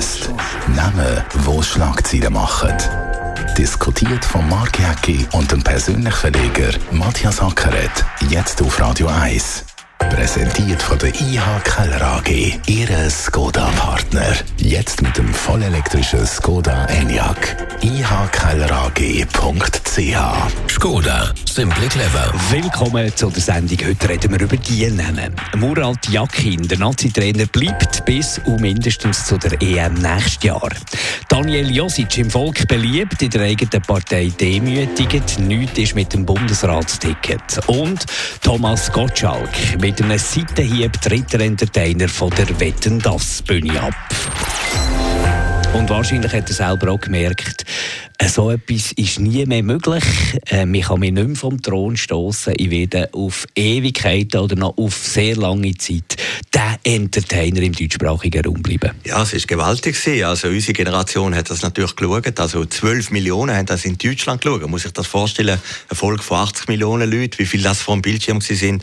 Shortlist. Namen, wo Schlagzeilen machen. Diskutiert von Mark Jäcki und dem persönlichen Verleger Matthias Ackeret. Jetzt auf Radio 1. Präsentiert von der IH Keller AG. Ihre Skoda-Partner. Jetzt mit dem vollelektrischen Skoda Enyaq. ihkellerag.ch Skoda. Simply clever. Willkommen zu der Sendung. Heute reden wir über die Namen. Murat Yakin, der Nazi-Trainer, bleibt bis und mindestens zu der EM nächstes Jahr. Daniel Josic im Volk beliebt, in der eigenen Partei demütigend. Nichts ist mit dem Bundesratsticket. Und Thomas Gottschalk mit einem Seitenhieb tritt der Entertainer von der Wetten das Bühne ab. Und wahrscheinlich hat er selber auch gemerkt, äh, so etwas ist nie mehr möglich. Äh, man kann mich nicht mehr vom Thron stoßen. Ich werde auf Ewigkeiten oder noch auf sehr lange Zeit der Entertainer im deutschsprachigen Raum bleiben. Ja, es war gewaltig. Also unsere Generation hat das natürlich geschaut. Also 12 Millionen haben das in Deutschland geschaut. Man muss sich das vorstellen, ein Volk von 80 Millionen Leuten, wie viel das vor dem Bildschirm sind.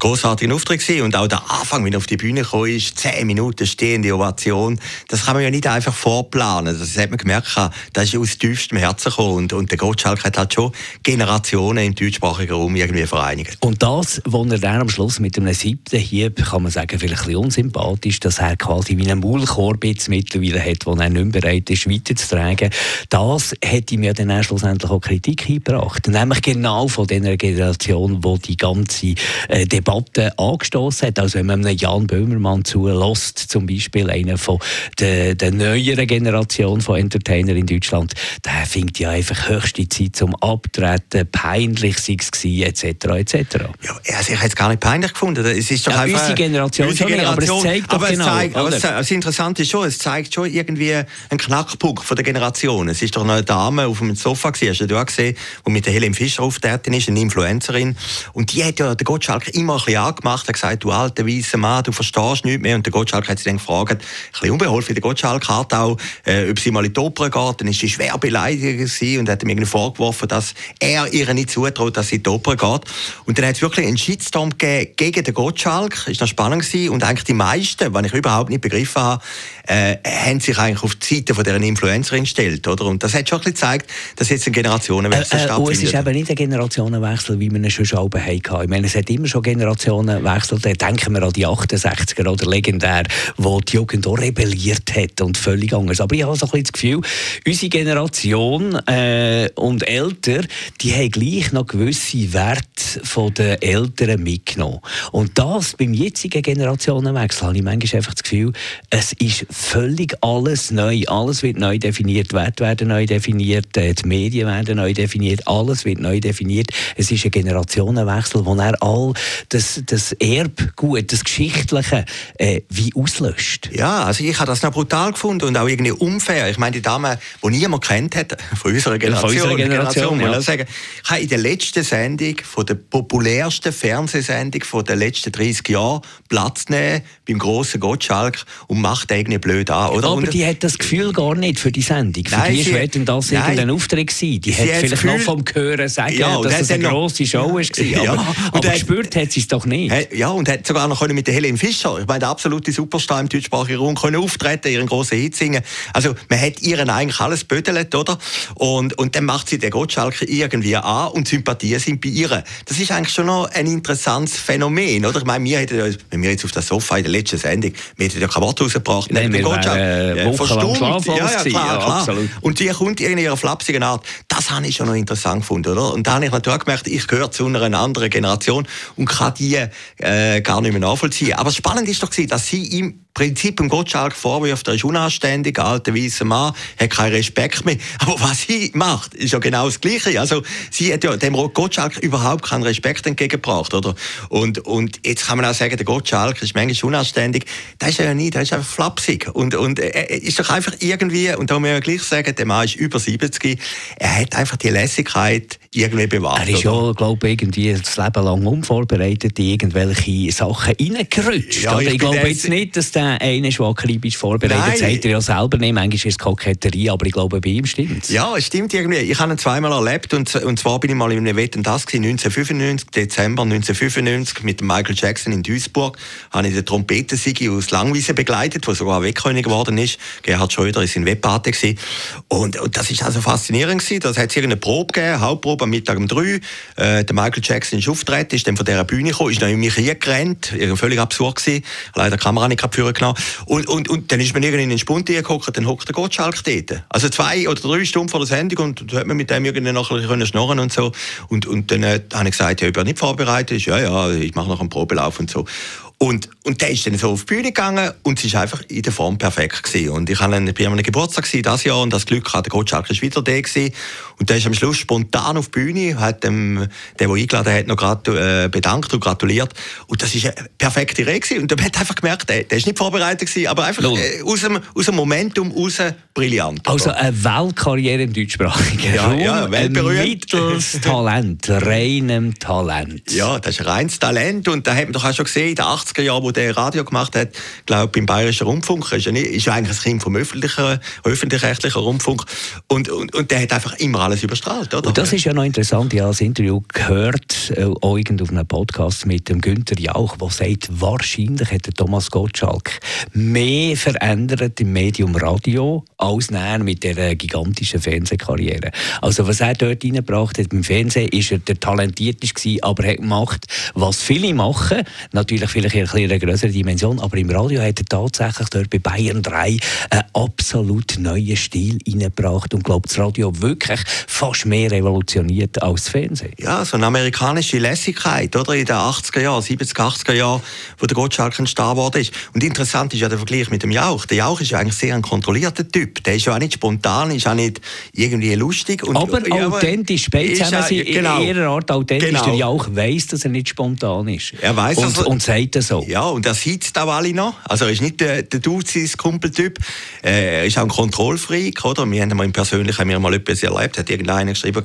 Großartiger Auftritt gewesen. Und auch der Anfang, wenn er auf die Bühne gekommen ist, 10 Minuten stehende Ovation, das kann man ja nicht einfach vorplanen. Das hat man gemerkt, das ist aus tiefstem tiefstem Herzen gekommen. Und, und der Gottschalk hat halt schon Generationen im deutschsprachigen Raum irgendwie vereinigt. Und das, was er dann am Schluss mit einem siebten Hieb, kann man sagen, vielleicht ein bisschen unsympathisch, dass er quasi wie einen Maulkorb jetzt mittlerweile hat, den er nicht mehr bereit ist, weiterzutragen, das hat ihm ja dann schlussendlich auch Kritik eingebracht. Nämlich genau von der Generation, die die ganze äh, Debatte angestoßen hat. Also wenn man einem Jan Böhmermann zulässt, zum Beispiel einer von der, der neueren Generation von Entertainer in Deutschland, der er findet ja einfach höchste Zeit zum Abtreten, peinlich sei es gewesen, etc. etc. Ja, also ich hätte es gar nicht peinlich gefunden. Es ist doch ja, einfach, unsere Generation, unsere Generation aber es zeigt aber genau. Zeigt, aber es, das Interessante ist schon, es zeigt schon irgendwie einen Knackpunkt von der Generation. Es ist doch eine Dame auf dem Sofa gewesen, hast du ja gesehen, die mit der Helen Fischer auftreten ist, eine Influencerin. Und die hat ja den Gottschalk immer ein bisschen angemacht, hat gesagt, du alter weißer Mann, du verstehst nichts mehr. Und der Gottschalk hat sie dann gefragt, ein bisschen unbeholfen, der Gottschalk hat auch, äh, ob sie mal in die Oper geht, dann ist sie schwer beleidigt und hat ihm irgendwie vorgeworfen, dass er ihr nicht zutraut, dass sie in die Oper geht. Und dann hat es wirklich einen Shitstorm gegeben gegen den Gottschalk. Das war spannend gewesen. Und eigentlich die meisten, was ich überhaupt nicht begriffen habe, äh, haben sich eigentlich auf die Seite von dieser Influencerin gestellt, oder? Und das hat schon ein bisschen gezeigt, dass jetzt ein Generationenwechsel äh, äh, stattfindet. Es ist eben nicht ein Generationenwechsel, wie wir ihn schon schon hatten. Ich meine, es hat immer schon Generationenwechsel. Denken wir an die 68er oder legendär, wo die Jugend auch rebelliert hat und völlig anders. Aber ich habe so ein bisschen das Gefühl, unsere Generation äh, und älter, die haben gleich noch gewisse Werte von den Eltern mitgenommen. Und das beim jetzigen Generationenwechsel habe ich manchmal einfach das Gefühl, es ist völlig alles neu. Alles wird neu definiert. Werte werden neu definiert, äh, die Medien werden neu definiert, alles wird neu definiert. Es ist ein Generationenwechsel, wo er all das, das Erbgut, das Geschichtliche äh, wie auslöscht. Ja, also ich habe das noch brutal gefunden und auch irgendwie unfair. Ich meine, die Dame, die niemand kennt hat, von unserer Generation, von unserer Generation, Generation ja. sagen, ich habe in der letzten Sendung, von der populärsten Fernsehsendung von den letzten 30 Jahren Platz nehmen beim grossen Gottschalk und macht eigentlich blöd an, oder? Aber die hat das Gefühl gar nicht für die Sendung. Für nein, die war das nein, irgendein Auftritt gewesen. Die hat vielleicht Gefühl, noch vom Hören sagen, ja, dass es eine grosse Show war. Ja, aber, aber hat, gespürt hat sie es doch nicht. Ja, und hat sogar noch mit der Helen Fischer, ich meine, der absolute Superstar im deutschsprachigen Raum, können auftreten, ihren grossen Hit singen. Also man hat ihren eigentlich alles bödelt, oder? Und, und dann macht sie den Gottschalk irgendwie an und Sympathien sind bei ihr. Das ist eigentlich schon noch ein interessantes Phänomen, oder? Ich meine, wir hätten, wenn wir jetzt auf das Sofa in der letzten Sendung, wir hätten ja kein Wort rausgebracht. Nein, wir wären äh, ja, verstummt. Ja, ja, klar, klar. Und die kommt in ihrer flapsigen Art. Das habe ich schon noch interessant gefunden, oder? Und da habe ich natürlich gemerkt, ich gehöre zu einer anderen Generation und kann die äh, gar nicht mehr nachvollziehen. Aber spannend ist doch, dass sie im Prinzip im Gottschalk vorwirft, er ist unanständig, alter weißer Mann, hat keinen Respekt mehr. Aber was sie macht, ist ja genau das Gleiche. Also, sie hat ja dem Gottschalk überhaupt keinen Respekt entgegengebracht, oder? Und, und jetzt kann man auch sagen, der Gottschalk ist manchmal unanständig. Das ist er ja nicht, der ist einfach flapsig. Und, und er ist doch einfach irgendwie, und da muss man ja gleich sagen, der Mann ist über 70, er hat einfach die Lässigkeit, irgendwie bewahrt. Er ist ja, glaube ich, irgendwie das Leben lang unvorbereitet in irgendwelche Sachen reingerutscht. Ja, ich, ich glaube jetzt nicht, dass der eine der akribisch vorbereitet Nein. ist. Sagt er ja selber nicht. Manchmal ist es Koketterie, aber ich glaube, bei ihm stimmt Ja, es stimmt irgendwie. Ich habe ihn zweimal erlebt und, und zwar bin ich mal in einem Wetten das gewesen, 1995, Dezember 1995 mit Michael Jackson in Duisburg. Habe ich den Trompetensigi aus Langwiese begleitet, der sogar Wegkönig geworden ist. Gerhard Schröder ist in gewesen. Und, und das ist also faszinierend gewesen. Das hat es irgendeine Probe gegeben, Hauptprobe am Mittag um drei. Äh, der Michael Jackson ist aufgetreten, ist dann von dieser Bühne gekommen, ist dann in mich. Irgendwie Völlig absurd gewesen. Leider die Kamera nicht führen genommen. Und, und, und dann ist man irgendwie in den Spund geguckt, dann hockt der Gottschalk dort. Also zwei oder drei Stunden vor der Sendung und da hat man mit dem irgendwie noch ein bisschen schnurren und so. Und, und dann äh, habe ich gesagt, ja, ich bin nicht vorbereitet. Ist, ja, ja, ich mache noch einen Probelauf und so. Und, und der ist dann so auf die Bühne gegangen und es ist einfach in der Form perfekt gewesen. Und ich habe einen, an einem Geburtstag das Jahr und das Glück hatte, der Gottschalk ist wieder da gewesen. Und der ist am Schluss spontan auf die Bühne, hat dem, der, der eingeladen hat, noch gratu äh, bedankt und gratuliert. Und das ist eine perfekte Rede gewesen. Und man hat einfach gemerkt, der, der ist nicht vorbereitet gewesen, aber einfach äh, aus, dem, aus dem Momentum raus brillant. Also oder? eine Weltkarriere im deutschsprachigen Ja, Raum, ja, weltberühmt. mittels Talent, reinem Talent. Ja, das ist ein reines Talent. Und da hat man doch auch schon gesehen, in den 80er Jahren, der Radio gemacht hat, glaube beim Bayerischen Rundfunk, ist ja, nicht, ist ja eigentlich ein Kind vom öffentlichen, öffentlich-rechtlichen Rundfunk. Und, und, und der hat einfach immer alles überstrahlt, oder? Und das ist ja noch interessant. Ich habe das Interview gehört, äh, auch auf einem Podcast mit dem Günther Jauch, der sagt, wahrscheinlich hat der Thomas Gottschalk mehr verändert im Medium Radio als näher mit der gigantischen Fernsehkarriere. Also was er dort reingebracht hat im Fernsehen, ist er der talentierteste gewesen, aber er hat gemacht, was viele machen, natürlich vielleicht in einer größeren Dimension, aber im Radio hat er tatsächlich dort bei Bayern 3 einen absolut neuen Stil reingebracht und glaube das Radio wirklich fast mehr revolutioniert als das Fernsehen. Ja, so eine amerikanische Lässigkeit, oder? In den 80er Jahren, 70er, 80er Jahren, wo der Gottschalk ein Star geworden ist. Und interessant ist ja der Vergleich mit dem Jauch. Der Jauch ist ja eigentlich sehr ein kontrollierter Typ. Der ist ja auch nicht spontan, ist auch nicht irgendwie lustig. Und, aber ja, authentisch, zusammen ja- sind genau. in ihrer Art authentisch. Genau. Der Jauch weiss, dass er nicht spontan ist. Er weiss, und, also- und sagt das so. Ja, und er sitzt auch alle noch. Also er ist nicht der, der Duzis Kumpeltyp. Äh, Er ist auch ein Kontrollfreak, oder? Wir haben mal im Persönlichen haben wir mal etwas erlebt. Hat irgendeiner geschrieben,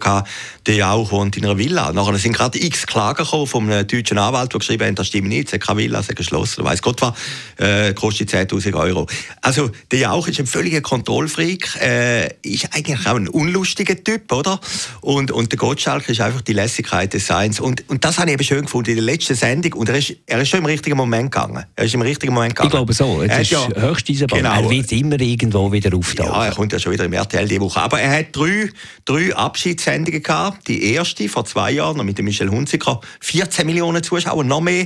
der Jauch wohnt in einer Villa. Nachher sind gerade x Klagen gekommen von einem deutschen Anwalt, der geschrieben hat, das stimmt nicht, es hat keine Villa, es hat geschlossen, weiss Gott was, äh, kostet 10.000 Euro. Also der Jauch ist ein völliger Kontrollfreak, äh, ist eigentlich auch ein unlustiger Typ, oder? Und, und der Gottschalk ist einfach die Lässigkeit des Seins. Und, und das habe ich eben schön gefunden in der letzten Sendung. Und er ist, er ist schon im richtigen Moment gegangen. Er ist im richtigen Moment gegangen. Ich glaube so. Er Es hat ist höchst Eisenbahn. Genau. Er wird immer irgendwo wieder auftauchen. Ja, er kommt ja schon wieder im RTL diese Woche. Aber er hat drei, drei Abschiedssendungen gehabt. Die erste vor zwei Jahren mit dem Michel Hunziker. 14 Millionen Zuschauer, noch mehr.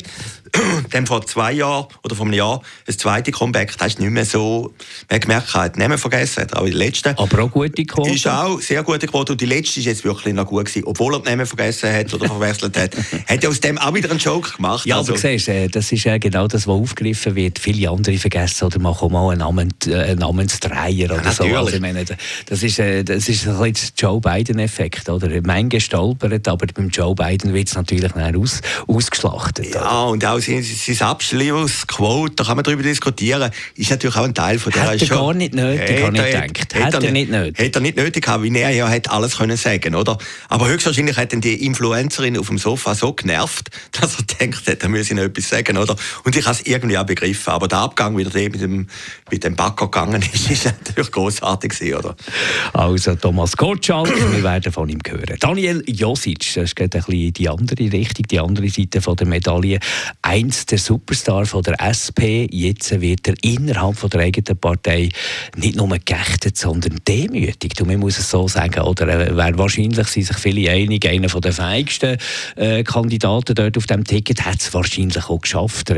Dann vor zwei Jahren oder vor einem Jahr das zweite Comeback. Das ist nicht mehr so, man hat gemerkt, er hat Namen vergessen. Aber die letzte Aber auch gute Quote. ist auch sehr gute Quote. Und die letzte ist jetzt wirklich noch gut gewesen. Obwohl er Namen vergessen hat oder verwechselt hat. hat er aus dem auch wieder einen Joke gemacht. Ja, Also- aber siehst, äh, das ist ja genau das, was aufgegriffen wird. Viele andere vergessen oder machen auch mal einen, Namen, äh, einen Namensdreier oder so. natürlich. Also, ich meine, das ist, äh, das ist ein bisschen der Joe Biden-Effekt. Oder? Menge stolpert, aber beim Joe Biden wird es natürlich dann aus, ausgeschlachtet. oder? Ja, und auch sein, sein Abschlussquote, da kann man darüber diskutieren, ist natürlich auch ein Teil von der Hätte er gar nicht nötig, habe ich gedacht. Hätte er nicht nötig. Hätte er nicht nötig gehabt, wie er ja hätte alles können sagen, oder? Aber höchstwahrscheinlich hat ihn die Influencerin auf dem Sofa so genervt, dass er denkt, hat, er müsse noch etwas sagen, oder? Und ich habe es irgendwie auch begriffen. Aber der Abgang, wie der mit dem, mit dem Backer gegangen ist, ist natürlich großartig gewesen, oder? Also Thomas Gottschalk, wir werden von ihm hören. Daniel Josic, das geht ein bisschen die andere Richtung, die andere Seite von der Medaille. Einst der Superstar von der SP, jetzt wird er innerhalb von der eigenen Partei nicht nur geächtet, sondern demütigt. Und man muss es so sagen, oder äh, wäre wahrscheinlich sind sich viele einig, einer der feigsten äh, Kandidaten dort auf dem Ticket hat es wahrscheinlich auch geschafft,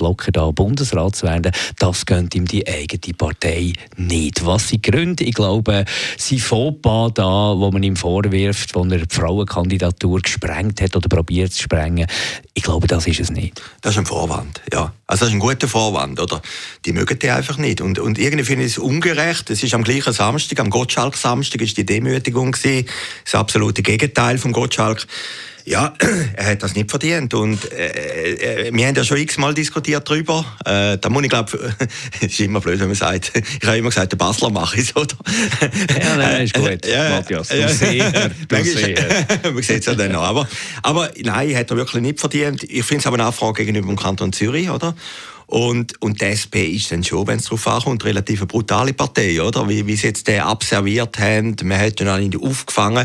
locker da Bundesrat zu werden. Das gönnt ihm die eigene Partei nicht. Was sind die Gründe? Ich glaube, sein Fauxpas da, wo man ihm vorwirft, wo er die Frauenkandidatur gesprengt hat oder probiert zu sprengen, ich glaube, das ist es nicht. Das ist ein Vorwand, ja. Also das ist ein guter Vorwand, oder? Die mögen die einfach nicht. Und, und irgendwie finde ich es ungerecht. Es ist am gleichen Samstag, am Gottschalk-Samstag, ist die Demütigung gewesen. Das absolute Gegenteil vom Gottschalk. Ja, er hat das nicht verdient. Und äh, äh, wir haben ja schon x-mal diskutiert darüber. Äh, da muss ich glaube, es ist immer blöd, wenn man sagt, ich habe immer gesagt, der Basler mache es, oder? Ja, nein, ist gut, ja, Matthias. Du Seher, du Seher. man sieht es ja dann noch. Aber, aber nein, hat er wirklich nicht verdient. Ich finde es aber eine Nachfrage gegenüber dem Kanton Zürich, oder? Und, und die SP ist dann schon, wenn es darauf ankommt, relativ eine brutale Partei, oder? Wie, wie sie jetzt den abserviert haben. Man hat ihn auch nicht aufgefangen.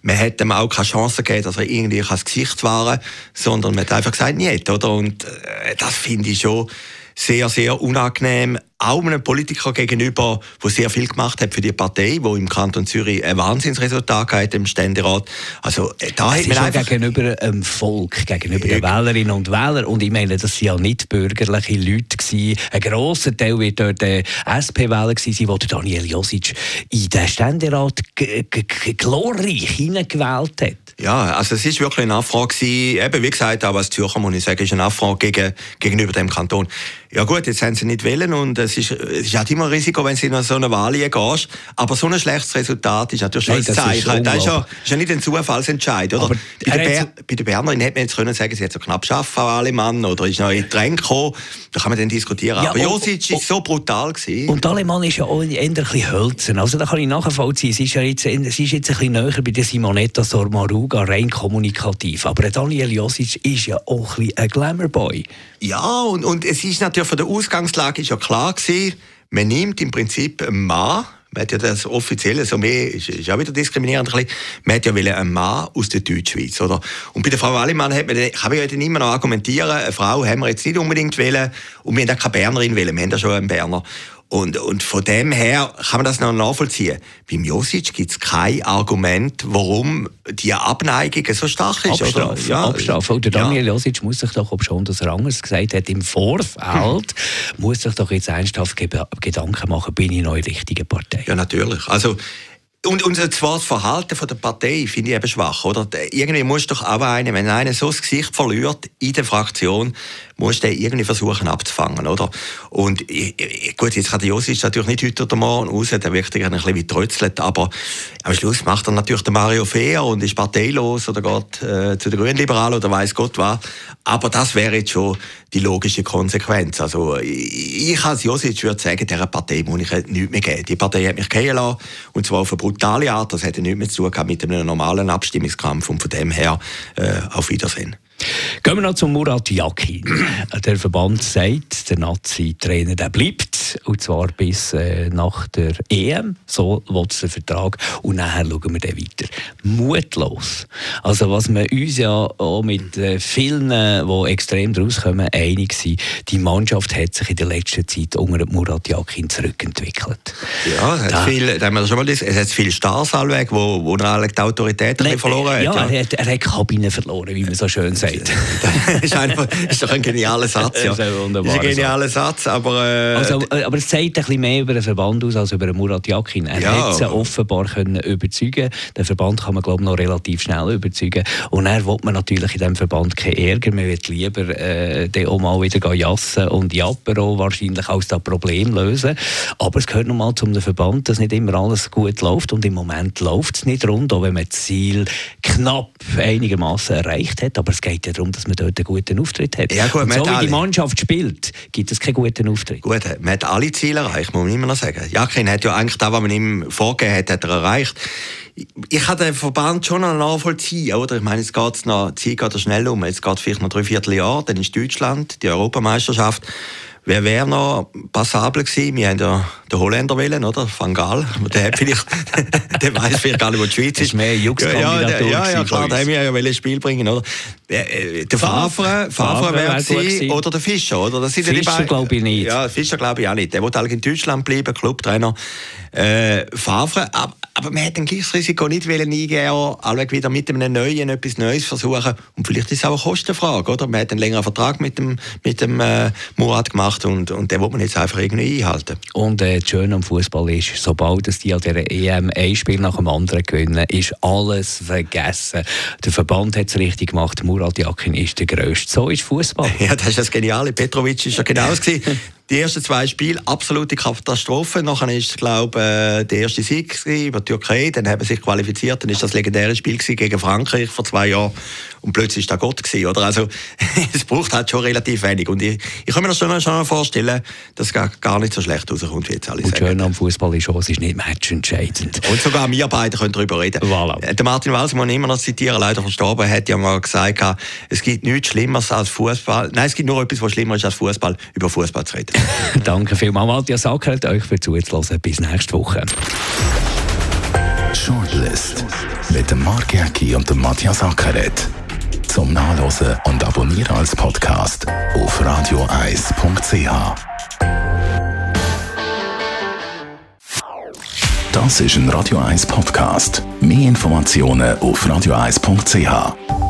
Man hätte ihm auch keine Chance gegeben, dass er irgendwie das Gesicht war, sondern man hat einfach gesagt, nicht, oder? Und äh, das finde ich schon sehr, sehr unangenehm. Auch einem Politiker gegenüber, der sehr viel gemacht hat für die Partei, wo im Kanton Zürich ein Wahnsinnsresultat hat im Ständerat. Also, äh, da es hat man einfach... gegenüber dem Volk, gegenüber den Wählerinnen und Wählern. Und ich meine, das waren ja nicht bürgerliche Leute. Gewesen. Ein grosser Teil wird dort der SP-Wähler gewesen, wo Daniel Josic in den Ständerat glorreich hineingewählt hat. Ja, also es ist wirklich eine Nachfrage gewesen. Eben, wie gesagt, aber als Zürcher muss ich sagen, ist eine Nachfrage gegen, gegenüber dem Kanton. Ja gut, jetzt haben sie nicht wollen und es ist, es ist halt immer ein Risiko, wenn sie in so eine Wahl gehst. Aber so ein schlechtes Resultat ist natürlich schon ein Zeichen. Ist das ist ja, ist ja nicht ein Zufallsentscheid, oder? bei, der Ber bei der Bernerin hätte man jetzt können sagen, sie hat so knapp geschafft, Alemann, oder ist noch in Trend gekommen. Da kann man dann diskutieren. Ja, aber Josic war so brutal gewesen. Und Alemann ist ja auch eher ein bisschen hölzern. Also da kann ich nachvollziehen. Sie ist, ja jetzt, sie ist jetzt ein bisschen näher bei der Simonetta Sormaruga, rein kommunikativ. Aber Daniel Josic ist ja auch ein, ein Glamour-Boy. Ja, und, und es ist natürlich von der Ausgangslage ist ja klar gewesen, man nimmt im Prinzip einen Mann, man hat ja das offizielle, so mehr, ist, ist auch wieder diskriminierend ein bisschen, man hat ja einen Mann aus der Deutschschweiz, oder? Und bei der Frau Wallimann hat man, kann man ja dann immer noch argumentieren, eine Frau haben wir jetzt nicht unbedingt wählen und wir haben auch keine Bernerin wählen, wir haben ja schon einen Berner. Und, und von dem her kann man das noch nachvollziehen. Beim Josic gibt es kein Argument, warum die Abneigung so stark ist. Abstrafe, oder? Ja, Abstrafe. Der Daniel ja. Josic muss sich doch, ob schon das er anders gesagt hat, im Vorfeld, muss sich doch jetzt ernsthaft Gedanken machen, bin ich in der richtigen Partei? Ja, natürlich. Also, und unser zweites Verhalten von der Partei finde ich eben schwach, oder? Irgendwie muss doch auch einer, wenn einer so das Gesicht verliert in der Fraktion, muss der irgendwie versuchen abzufangen, oder? Und gut, jetzt kann der Josic natürlich nicht heute oder morgen raus, der wirkt ein bisschen wie trötzelt, aber am Schluss macht er natürlich den Mario Fehr und ist parteilos oder geht äh, zu den Grünliberalen oder weiß Gott was. Aber das wäre jetzt schon die logische Konsequenz. Also ich, als Josic würde sagen, dieser Partei muss ich nichts mehr geben. Die Partei hat mich lassen, und zwar auf brutale Art. Das hätte nichts mehr zu tun mit einem normalen Abstimmungskampf und von dem her äh, auf Wiedersehen. Gehen wir noch zu Murat Yakin. der Verband sagt, der Nazi-Trainer der bleibt, und zwar bis äh, nach der EM. So will der Vertrag. Und nachher schauen wir dann weiter. Mutlos. Also was wir uns ja auch mit äh, vielen, die extrem daraus kommen, einig sind, die Mannschaft hat sich in der letzten Zeit unter Murat Yakin zurückentwickelt. Ja, es hat, viel, da haben wir schon mal es hat viele Stars allweg, wo, wo er die Autorität verloren hat. Ja, ja. Er, hat, er hat Kabine verloren, wie man so schön sagt gesagt. das ist, einfach, ist doch ein genialer Satz. Ja. Das ist ein, wunderbarer ist ein genialer Satz. aber, äh, also, äh, aber es zeigt ein bisschen mehr über den Verband aus als über Murat Yakin. Er ja. hat sie offenbar können überzeugen Den Verband kann man glaube ich, noch relativ schnell überzeugen. Und er will man natürlich in diesem Verband keinen Ärger. Man wird lieber äh, den auch mal wieder jassen und Japero wahrscheinlich als das Problem lösen. Aber es gehört nochmal zum Verband, dass nicht immer alles gut läuft. Und im Moment läuft es nicht rund, auch wenn man das Ziel knapp einigermaßen erreicht hat. Aber es geht geht ja darum, dass man dort einen guten Auftritt hat. Ja, gut, so wie die Mannschaft spielt, gibt es keinen guten Auftritt. Gut, man hat alle Ziele erreicht, muss man immer noch sagen. Jakin hat ja eigentlich das, was man ihm vorgegeben hat, hat er erreicht. Ich kann den Verband schon nachvollziehen, oder? Ich meine, jetzt geht's noch, die Zeit geht schnell um. Jetzt geht vielleicht noch drei Vierteljahr, dann ist Deutschland, die Europameisterschaft. Wer wäre noch passabel gewesen? Wir haben ja den Holländer wählen, oder? Van Gaal. Der hat vielleicht, der weiß vielleicht gar nicht, wo die Schweiz ist. Das ist mehr Juxkandidatur. Ja, ja, ja, klar, da haben wir ja ein Spiel bringen, oder? Äh, der Favre, Favre wäre gewesen, oder der Fischer, oder? Das sind Fischer glaube ich nicht. Ja, Fischer glaube ich auch nicht. Der wollte eigentlich in Deutschland bleiben, Clubtrainer. Äh, Favre, aber aber man hat ein gleiches Risiko nicht eingehen wollen, wieder mit einem Neuen etwas Neues versuchen. Und vielleicht ist es auch eine Kostenfrage, oder? Man hat einen längeren Vertrag mit dem, mit dem äh, Murat gemacht und, und den will man jetzt einfach irgendwie einhalten. Und äh, das Schöne am Fußball ist, sobald die an der EM ein Spiel nach dem anderen gewinnen, ist alles vergessen. Der Verband hat es richtig gemacht, Murat Yakin ist der Größte. So ist Fußball. Ja, das ist das Geniale. Petrovic ist ja genau das die ersten zwei Spiele absolute Katastrophe. Nachher ist, glaube äh, der erste Sieg über die Türkei. Dann haben sie sich qualifiziert. Dann ist das legendäre Spiel gegen Frankreich vor zwei Jahren. Und plötzlich ist da Gott gewesen, oder? Also, es braucht halt schon relativ wenig. Und ich, ich kann mir das schon, schon vorstellen, dass es gar nicht so schlecht rauskommt, wie jetzt alle und sagen. schön am Fußball ist schon, es ist nicht matchentscheidend. Und sogar wir beide können darüber reden. Voilà. Äh, der Martin Wals, den ich immer noch zitieren, leider verstorben, hat ja mal gesagt, es gibt nichts Schlimmeres als Fußball. Nein, es gibt nur etwas, was schlimmer ist als Fußball, über Fußball zu reden. Danke vielmals, Matthias Sackert, euch für zuzuhören. Bis nächste Woche. Shortlist mit dem Mark Jäcki und dem Matthias Ackeret. Zum Nachlesen und Abonnieren als Podcast auf radioeis.ch. Das ist ein Radio 1 Podcast. Mehr Informationen auf radioeis.ch.